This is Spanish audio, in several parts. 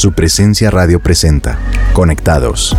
Su presencia radio presenta. Conectados.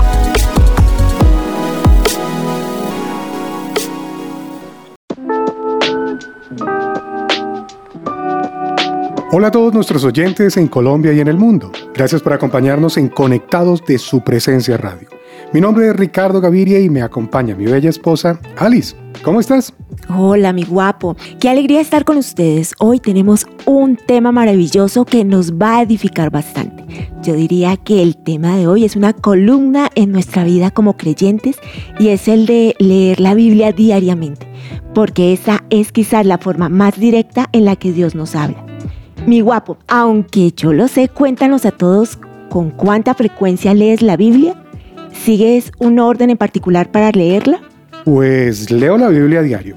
Hola a todos nuestros oyentes en Colombia y en el mundo. Gracias por acompañarnos en Conectados de su presencia radio. Mi nombre es Ricardo Gaviria y me acompaña mi bella esposa Alice. ¿Cómo estás? Hola, mi guapo. Qué alegría estar con ustedes. Hoy tenemos un tema maravilloso que nos va a edificar bastante. Yo diría que el tema de hoy es una columna en nuestra vida como creyentes y es el de leer la Biblia diariamente, porque esa es quizás la forma más directa en la que Dios nos habla. Mi guapo, aunque yo lo sé, cuéntanos a todos con cuánta frecuencia lees la Biblia ¿Sigues un orden en particular para leerla? Pues leo la Biblia diario,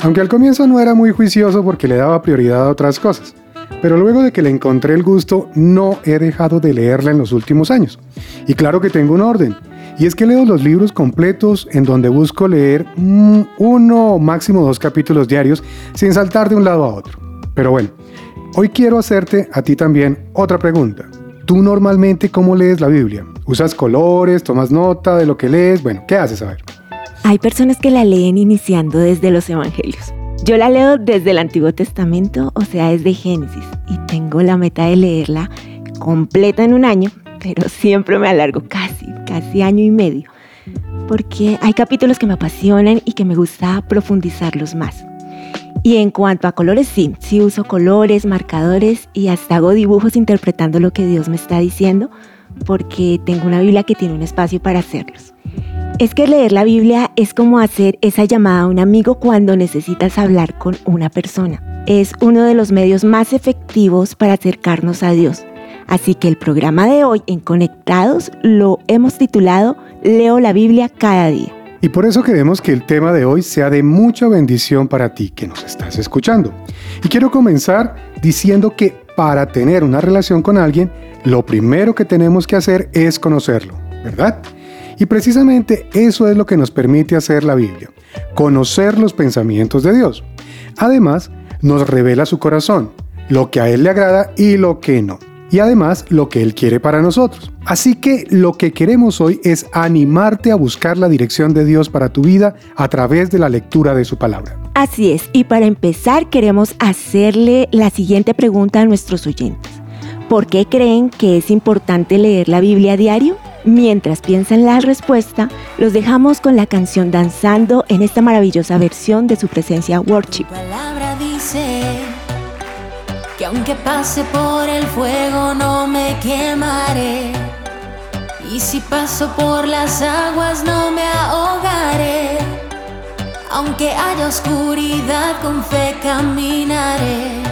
aunque al comienzo no era muy juicioso porque le daba prioridad a otras cosas. Pero luego de que le encontré el gusto, no he dejado de leerla en los últimos años. Y claro que tengo un orden. Y es que leo los libros completos en donde busco leer mm, uno o máximo dos capítulos diarios sin saltar de un lado a otro. Pero bueno, hoy quiero hacerte a ti también otra pregunta. ¿Tú normalmente cómo lees la Biblia? ¿Usas colores? ¿Tomas nota de lo que lees? Bueno, ¿qué haces a ver? Hay personas que la leen iniciando desde los Evangelios. Yo la leo desde el Antiguo Testamento, o sea, desde Génesis, y tengo la meta de leerla completa en un año, pero siempre me alargo casi, casi año y medio, porque hay capítulos que me apasionan y que me gusta profundizarlos más. Y en cuanto a colores, sí, sí uso colores, marcadores y hasta hago dibujos interpretando lo que Dios me está diciendo, porque tengo una Biblia que tiene un espacio para hacerlos. Es que leer la Biblia es como hacer esa llamada a un amigo cuando necesitas hablar con una persona. Es uno de los medios más efectivos para acercarnos a Dios. Así que el programa de hoy en Conectados lo hemos titulado Leo la Biblia cada día. Y por eso queremos que el tema de hoy sea de mucha bendición para ti que nos estás escuchando. Y quiero comenzar diciendo que para tener una relación con alguien, lo primero que tenemos que hacer es conocerlo, ¿verdad? Y precisamente eso es lo que nos permite hacer la Biblia, conocer los pensamientos de Dios. Además, nos revela su corazón, lo que a Él le agrada y lo que no y además lo que Él quiere para nosotros. Así que lo que queremos hoy es animarte a buscar la dirección de Dios para tu vida a través de la lectura de su palabra. Así es, y para empezar queremos hacerle la siguiente pregunta a nuestros oyentes. ¿Por qué creen que es importante leer la Biblia a diario? Mientras piensan la respuesta, los dejamos con la canción Danzando en esta maravillosa versión de su presencia Worship. palabra dice que aunque pase por el fuego no me quemaré. Y si paso por las aguas no me ahogaré. Aunque haya oscuridad con fe caminaré.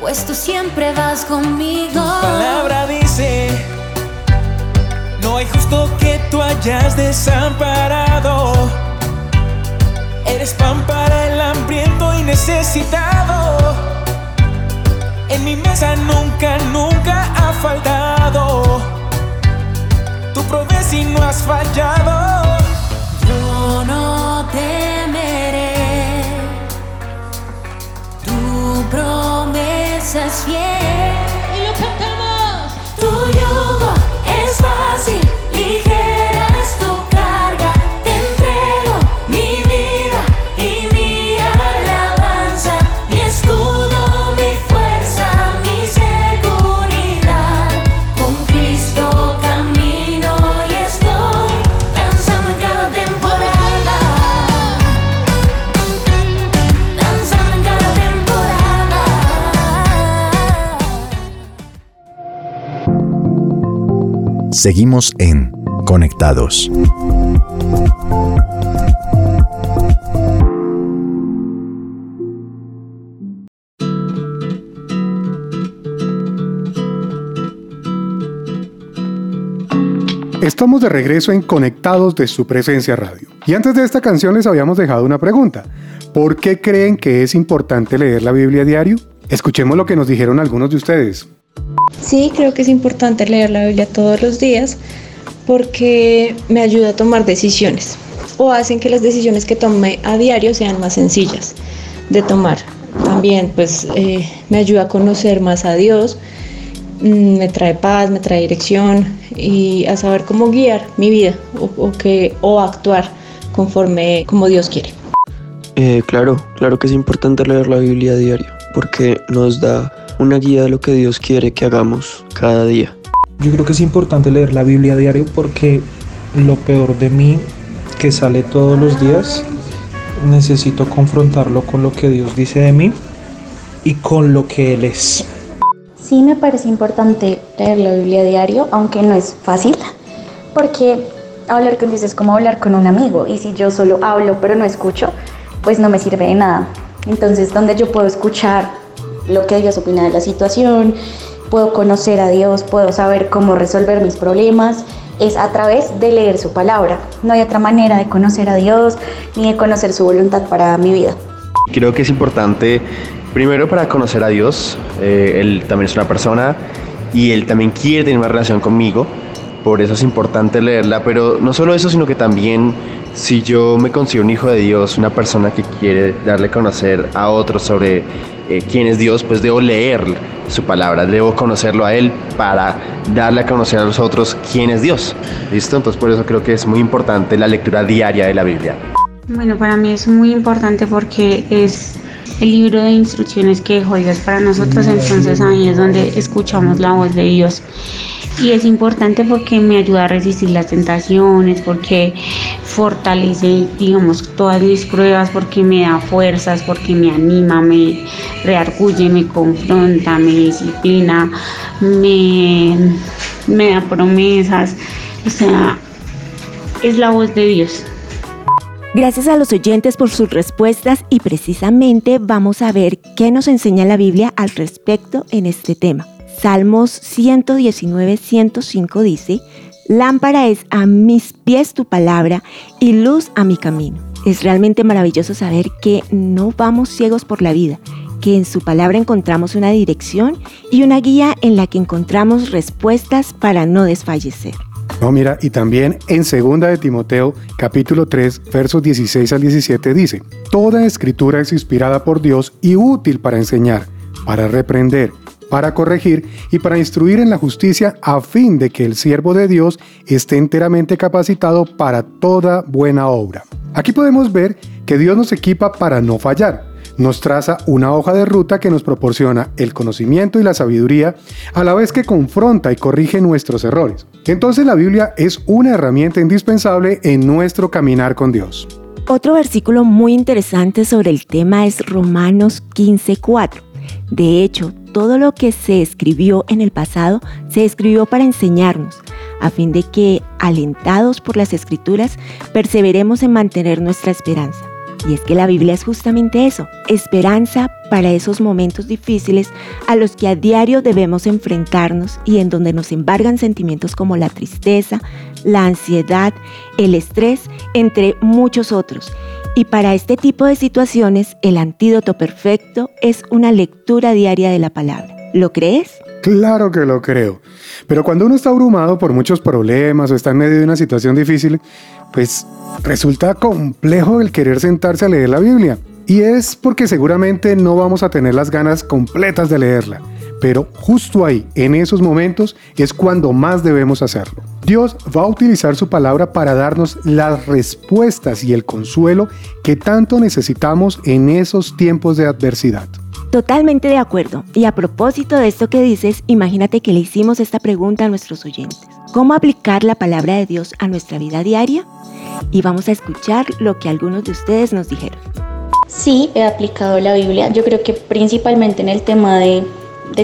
Pues tú siempre vas conmigo. Tu palabra dice, no hay justo que tú hayas desamparado. Eres pan para el hambriento y necesitado en mi mesa nunca, nunca ha faltado. Tu promesa y no has fallado. Seguimos en Conectados. Estamos de regreso en Conectados de su presencia radio. Y antes de esta canción les habíamos dejado una pregunta. ¿Por qué creen que es importante leer la Biblia diario? Escuchemos lo que nos dijeron algunos de ustedes. Sí, creo que es importante leer la Biblia todos los días porque me ayuda a tomar decisiones o hacen que las decisiones que tome a diario sean más sencillas de tomar. También pues eh, me ayuda a conocer más a Dios mm, me trae paz, me trae dirección y a saber cómo guiar mi vida o, que, o actuar conforme como Dios quiere. Eh, claro, claro que es importante leer la Biblia a diario porque nos da una guía de lo que Dios quiere que hagamos cada día. Yo creo que es importante leer la Biblia a diario porque lo peor de mí que sale todos los días necesito confrontarlo con lo que Dios dice de mí y con lo que Él es. Sí me parece importante leer la Biblia a diario, aunque no es fácil, porque hablar con Dios es como hablar con un amigo y si yo solo hablo pero no escucho, pues no me sirve de nada. Entonces, donde yo puedo escuchar lo que Dios opina de la situación, puedo conocer a Dios, puedo saber cómo resolver mis problemas, es a través de leer su palabra. No hay otra manera de conocer a Dios ni de conocer su voluntad para mi vida. Creo que es importante, primero para conocer a Dios, eh, Él también es una persona y Él también quiere tener una relación conmigo, por eso es importante leerla, pero no solo eso, sino que también si yo me considero un hijo de Dios, una persona que quiere darle a conocer a otros sobre eh, quién es Dios, pues debo leer su palabra, debo conocerlo a Él para darle a conocer a los otros quién es Dios. ¿Listo? Entonces por eso creo que es muy importante la lectura diaria de la Biblia. Bueno, para mí es muy importante porque es el libro de instrucciones que dejó Dios para nosotros, entonces ahí es donde escuchamos la voz de Dios y es importante porque me ayuda a resistir las tentaciones, porque fortalece, digamos, todas mis pruebas, porque me da fuerzas, porque me anima, me reargulle, me confronta, me disciplina, me, me da promesas, o sea, es la voz de Dios. Gracias a los oyentes por sus respuestas y precisamente vamos a ver qué nos enseña la Biblia al respecto en este tema. Salmos 119, 105 dice, Lámpara es a mis pies tu palabra y luz a mi camino. Es realmente maravilloso saber que no vamos ciegos por la vida, que en su palabra encontramos una dirección y una guía en la que encontramos respuestas para no desfallecer. No, mira, y también en 2 de Timoteo, capítulo 3, versos 16 al 17 dice, Toda escritura es inspirada por Dios y útil para enseñar, para reprender, para corregir y para instruir en la justicia a fin de que el siervo de Dios esté enteramente capacitado para toda buena obra. Aquí podemos ver que Dios nos equipa para no fallar. Nos traza una hoja de ruta que nos proporciona el conocimiento y la sabiduría a la vez que confronta y corrige nuestros errores. Entonces la Biblia es una herramienta indispensable en nuestro caminar con Dios. Otro versículo muy interesante sobre el tema es Romanos 15:4. De hecho, todo lo que se escribió en el pasado se escribió para enseñarnos, a fin de que, alentados por las escrituras, perseveremos en mantener nuestra esperanza. Y es que la Biblia es justamente eso, esperanza para esos momentos difíciles a los que a diario debemos enfrentarnos y en donde nos embargan sentimientos como la tristeza, la ansiedad, el estrés, entre muchos otros. Y para este tipo de situaciones, el antídoto perfecto es una lectura diaria de la palabra. ¿Lo crees? Claro que lo creo. Pero cuando uno está abrumado por muchos problemas o está en medio de una situación difícil, pues resulta complejo el querer sentarse a leer la Biblia. Y es porque seguramente no vamos a tener las ganas completas de leerla. Pero justo ahí, en esos momentos, es cuando más debemos hacerlo. Dios va a utilizar su palabra para darnos las respuestas y el consuelo que tanto necesitamos en esos tiempos de adversidad. Totalmente de acuerdo. Y a propósito de esto que dices, imagínate que le hicimos esta pregunta a nuestros oyentes. ¿Cómo aplicar la palabra de Dios a nuestra vida diaria? Y vamos a escuchar lo que algunos de ustedes nos dijeron. Sí, he aplicado la Biblia. Yo creo que principalmente en el tema de,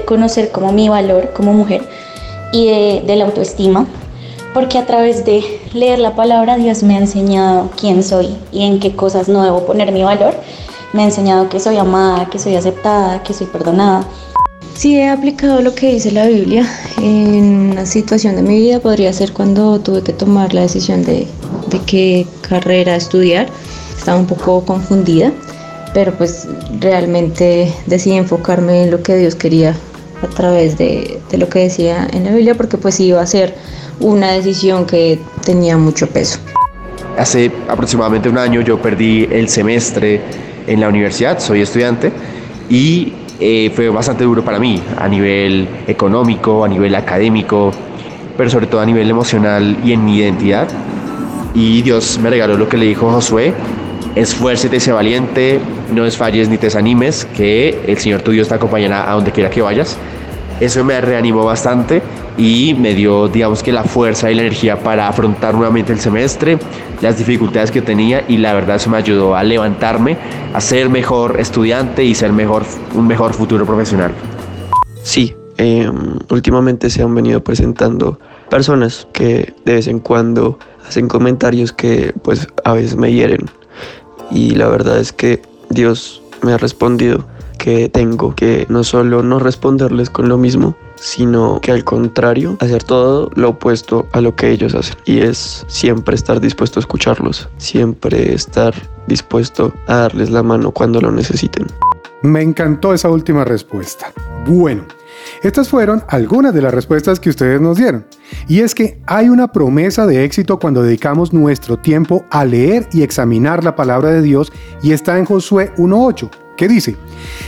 conocer como mi valor como mujer y de, de la autoestima, porque a través de leer la palabra Dios me ha enseñado quién soy y en qué cosas no debo poner mi valor me ha enseñado que soy amada, que soy aceptada, que soy perdonada. Sí he aplicado lo que dice la Biblia en una situación de mi vida, podría ser cuando tuve que tomar la decisión de, de qué carrera estudiar. Estaba un poco confundida, pero pues realmente decidí enfocarme en lo que Dios quería a través de, de lo que decía en la Biblia, porque pues iba a ser una decisión que tenía mucho peso. Hace aproximadamente un año yo perdí el semestre en la universidad, soy estudiante, y eh, fue bastante duro para mí, a nivel económico, a nivel académico, pero sobre todo a nivel emocional y en mi identidad. Y Dios me regaló lo que le dijo Josué, esfuércete, sé valiente, no desfalles ni te desanimes, que el Señor tu Dios te acompañará a donde quiera que vayas. Eso me reanimó bastante y me dio, digamos que la fuerza y la energía para afrontar nuevamente el semestre, las dificultades que tenía y la verdad eso me ayudó a levantarme, a ser mejor estudiante y ser mejor, un mejor futuro profesional. Sí, em, últimamente se han venido presentando personas que de vez en cuando hacen comentarios que pues a veces me hieren y la verdad es que Dios me ha respondido que tengo que no solo no responderles con lo mismo, sino que al contrario, hacer todo lo opuesto a lo que ellos hacen. Y es siempre estar dispuesto a escucharlos, siempre estar dispuesto a darles la mano cuando lo necesiten. Me encantó esa última respuesta. Bueno, estas fueron algunas de las respuestas que ustedes nos dieron. Y es que hay una promesa de éxito cuando dedicamos nuestro tiempo a leer y examinar la palabra de Dios y está en Josué 1.8, que dice,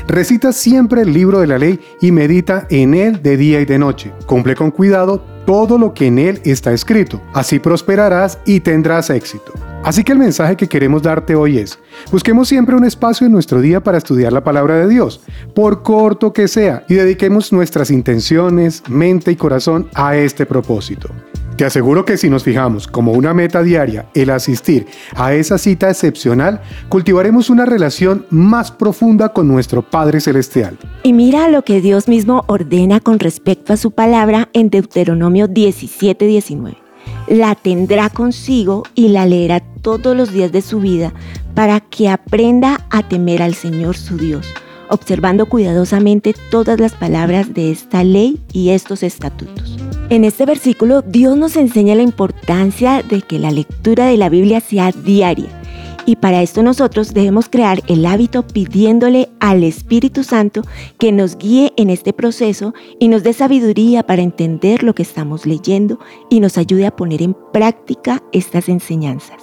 recita siempre el libro de la ley y medita en él de día y de noche. Cumple con cuidado todo lo que en él está escrito. Así prosperarás y tendrás éxito. Así que el mensaje que queremos darte hoy es, busquemos siempre un espacio en nuestro día para estudiar la palabra de Dios, por corto que sea, y dediquemos nuestras intenciones, mente y corazón a este propósito. Te aseguro que si nos fijamos como una meta diaria el asistir a esa cita excepcional, cultivaremos una relación más profunda con nuestro Padre Celestial. Y mira lo que Dios mismo ordena con respecto a su palabra en Deuteronomio 17:19 la tendrá consigo y la leerá todos los días de su vida para que aprenda a temer al Señor su Dios, observando cuidadosamente todas las palabras de esta ley y estos estatutos. En este versículo Dios nos enseña la importancia de que la lectura de la Biblia sea diaria y para esto nosotros debemos crear el hábito pidiéndole al Espíritu Santo que nos guíe en este proceso y nos dé sabiduría para entender lo que estamos leyendo y nos ayude a poner en práctica estas enseñanzas.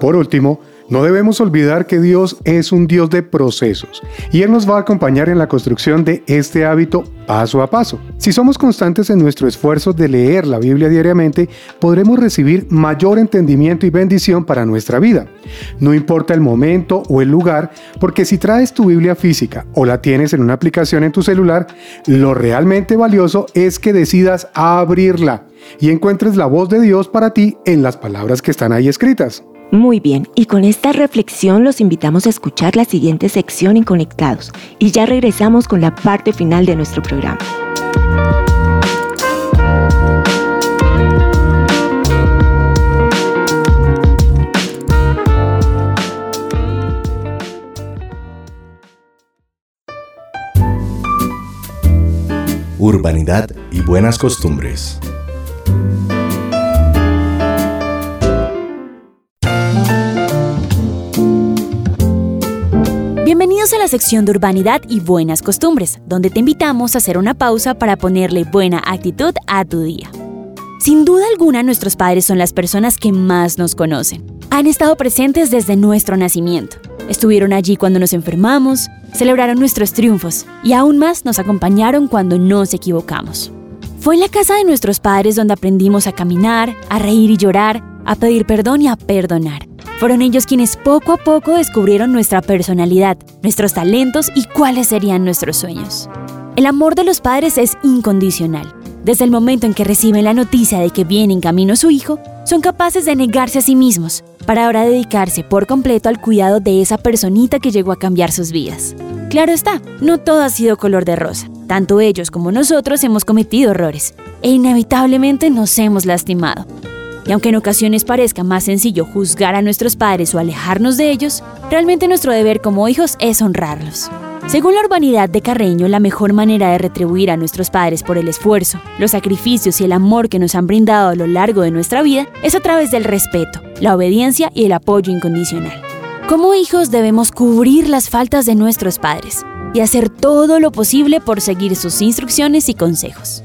Por último, no debemos olvidar que Dios es un Dios de procesos y Él nos va a acompañar en la construcción de este hábito paso a paso. Si somos constantes en nuestro esfuerzo de leer la Biblia diariamente, podremos recibir mayor entendimiento y bendición para nuestra vida. No importa el momento o el lugar, porque si traes tu Biblia física o la tienes en una aplicación en tu celular, lo realmente valioso es que decidas abrirla y encuentres la voz de Dios para ti en las palabras que están ahí escritas. Muy bien, y con esta reflexión los invitamos a escuchar la siguiente sección en Conectados y ya regresamos con la parte final de nuestro programa. Urbanidad y buenas costumbres. Bienvenidos a la sección de Urbanidad y Buenas Costumbres, donde te invitamos a hacer una pausa para ponerle buena actitud a tu día. Sin duda alguna, nuestros padres son las personas que más nos conocen. Han estado presentes desde nuestro nacimiento. Estuvieron allí cuando nos enfermamos, celebraron nuestros triunfos y aún más nos acompañaron cuando nos equivocamos. Fue en la casa de nuestros padres donde aprendimos a caminar, a reír y llorar, a pedir perdón y a perdonar. Fueron ellos quienes poco a poco descubrieron nuestra personalidad, nuestros talentos y cuáles serían nuestros sueños. El amor de los padres es incondicional. Desde el momento en que reciben la noticia de que viene en camino su hijo, son capaces de negarse a sí mismos para ahora dedicarse por completo al cuidado de esa personita que llegó a cambiar sus vidas. Claro está, no todo ha sido color de rosa. Tanto ellos como nosotros hemos cometido errores e inevitablemente nos hemos lastimado. Y aunque en ocasiones parezca más sencillo juzgar a nuestros padres o alejarnos de ellos, realmente nuestro deber como hijos es honrarlos. Según la urbanidad de Carreño, la mejor manera de retribuir a nuestros padres por el esfuerzo, los sacrificios y el amor que nos han brindado a lo largo de nuestra vida es a través del respeto, la obediencia y el apoyo incondicional. Como hijos debemos cubrir las faltas de nuestros padres y hacer todo lo posible por seguir sus instrucciones y consejos.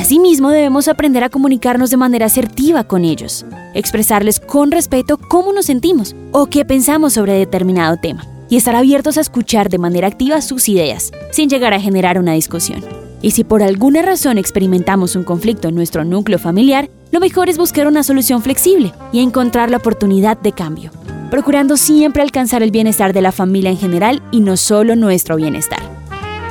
Asimismo, debemos aprender a comunicarnos de manera asertiva con ellos, expresarles con respeto cómo nos sentimos o qué pensamos sobre determinado tema. y estar abiertos a escuchar de manera activa sus ideas, sin llegar a generar una discusión. Y si por alguna razón experimentamos un conflicto en nuestro núcleo familiar, lo mejor es buscar una solución flexible y encontrar la oportunidad de cambio, procurando siempre alcanzar el bienestar de la familia en general y no solo nuestro bienestar.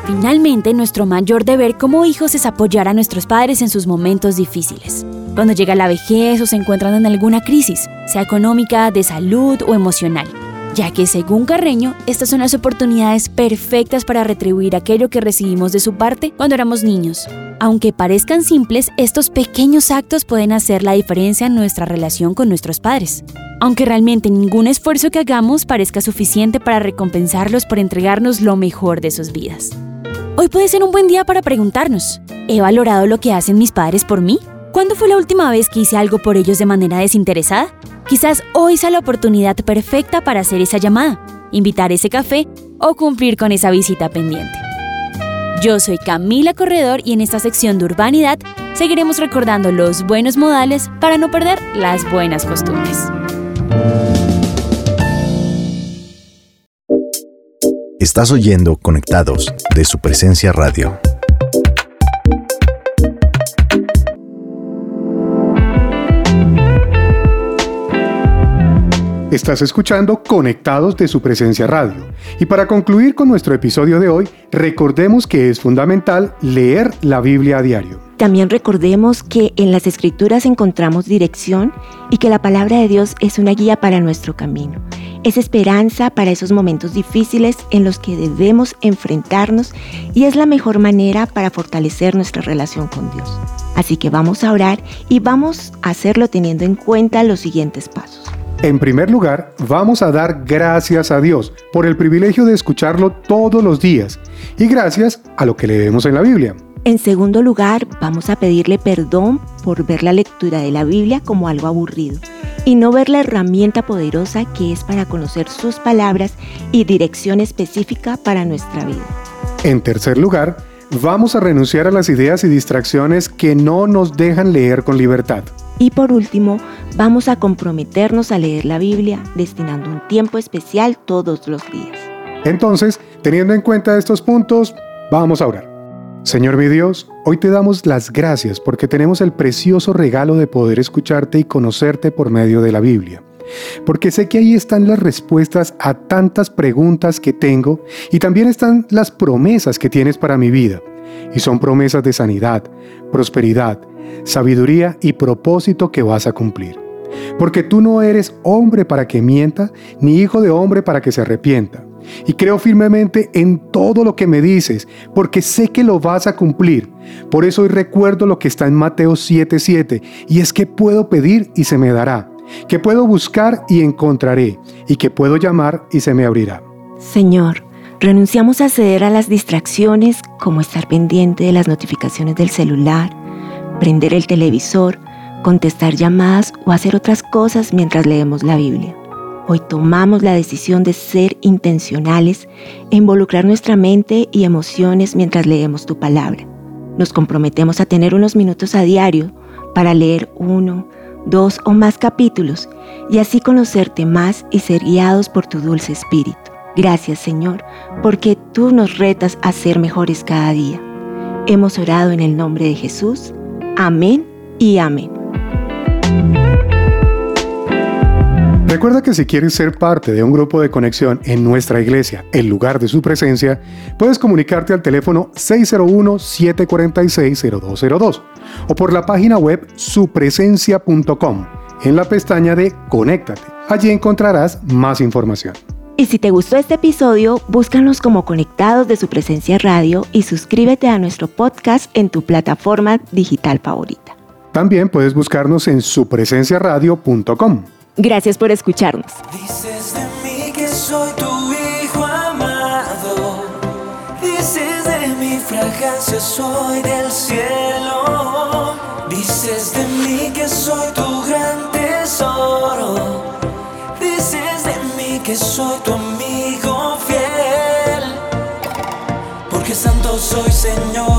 Finalmente, nuestro mayor deber como hijos es apoyar a nuestros padres en sus momentos difíciles. Cuando llega la vejez o se encuentran en alguna crisis, sea económica, de salud o emocional ya que según Carreño, estas son las oportunidades perfectas para retribuir aquello que recibimos de su parte cuando éramos niños. Aunque parezcan simples, estos pequeños actos pueden hacer la diferencia en nuestra relación con nuestros padres. Aunque realmente ningún esfuerzo que hagamos parezca suficiente para recompensarlos por entregarnos lo mejor de sus vidas. Hoy puede ser un buen día para preguntarnos, ¿he valorado lo que hacen mis padres por mí? ¿Cuándo fue la última vez que hice algo por ellos de manera desinteresada? Quizás hoy sea la oportunidad perfecta para hacer esa llamada, invitar ese café o cumplir con esa visita pendiente. Yo soy Camila Corredor y en esta sección de Urbanidad seguiremos recordando los buenos modales para no perder las buenas costumbres. Estás oyendo Conectados de su presencia radio. Estás escuchando Conectados de su presencia radio. Y para concluir con nuestro episodio de hoy, recordemos que es fundamental leer la Biblia a diario. También recordemos que en las escrituras encontramos dirección y que la palabra de Dios es una guía para nuestro camino. Es esperanza para esos momentos difíciles en los que debemos enfrentarnos y es la mejor manera para fortalecer nuestra relación con Dios. Así que vamos a orar y vamos a hacerlo teniendo en cuenta los siguientes pasos. En primer lugar, vamos a dar gracias a Dios por el privilegio de escucharlo todos los días y gracias a lo que leemos en la Biblia. En segundo lugar, vamos a pedirle perdón por ver la lectura de la Biblia como algo aburrido y no ver la herramienta poderosa que es para conocer sus palabras y dirección específica para nuestra vida. En tercer lugar, vamos a renunciar a las ideas y distracciones que no nos dejan leer con libertad. Y por último, vamos a comprometernos a leer la Biblia destinando un tiempo especial todos los días. Entonces, teniendo en cuenta estos puntos, vamos a orar. Señor mi Dios, hoy te damos las gracias porque tenemos el precioso regalo de poder escucharte y conocerte por medio de la Biblia. Porque sé que ahí están las respuestas a tantas preguntas que tengo y también están las promesas que tienes para mi vida. Y son promesas de sanidad, prosperidad, sabiduría y propósito que vas a cumplir. Porque tú no eres hombre para que mienta, ni hijo de hombre para que se arrepienta. Y creo firmemente en todo lo que me dices, porque sé que lo vas a cumplir. Por eso hoy recuerdo lo que está en Mateo 7:7, y es que puedo pedir y se me dará, que puedo buscar y encontraré, y que puedo llamar y se me abrirá. Señor, renunciamos a ceder a las distracciones como estar pendiente de las notificaciones del celular, prender el televisor, contestar llamadas o hacer otras cosas mientras leemos la Biblia. Hoy tomamos la decisión de ser intencionales e involucrar nuestra mente y emociones mientras leemos tu palabra. Nos comprometemos a tener unos minutos a diario para leer uno, dos o más capítulos y así conocerte más y ser guiados por tu dulce espíritu. Gracias Señor, porque tú nos retas a ser mejores cada día. Hemos orado en el nombre de Jesús. Amén y amén. Recuerda que si quieres ser parte de un grupo de conexión en nuestra iglesia, el lugar de su presencia, puedes comunicarte al teléfono 601-746-0202 o por la página web supresencia.com en la pestaña de Conéctate. Allí encontrarás más información. Y si te gustó este episodio, búscanos como Conectados de su presencia radio y suscríbete a nuestro podcast en tu plataforma digital favorita. También puedes buscarnos en supresenciaradio.com. Gracias por escucharnos. Dices de mí que soy tu hijo amado. Dices de mi fragancia soy del cielo. Dices de mí que soy tu gran tesoro. Dices de mí que soy tu amigo fiel. Porque santo soy Señor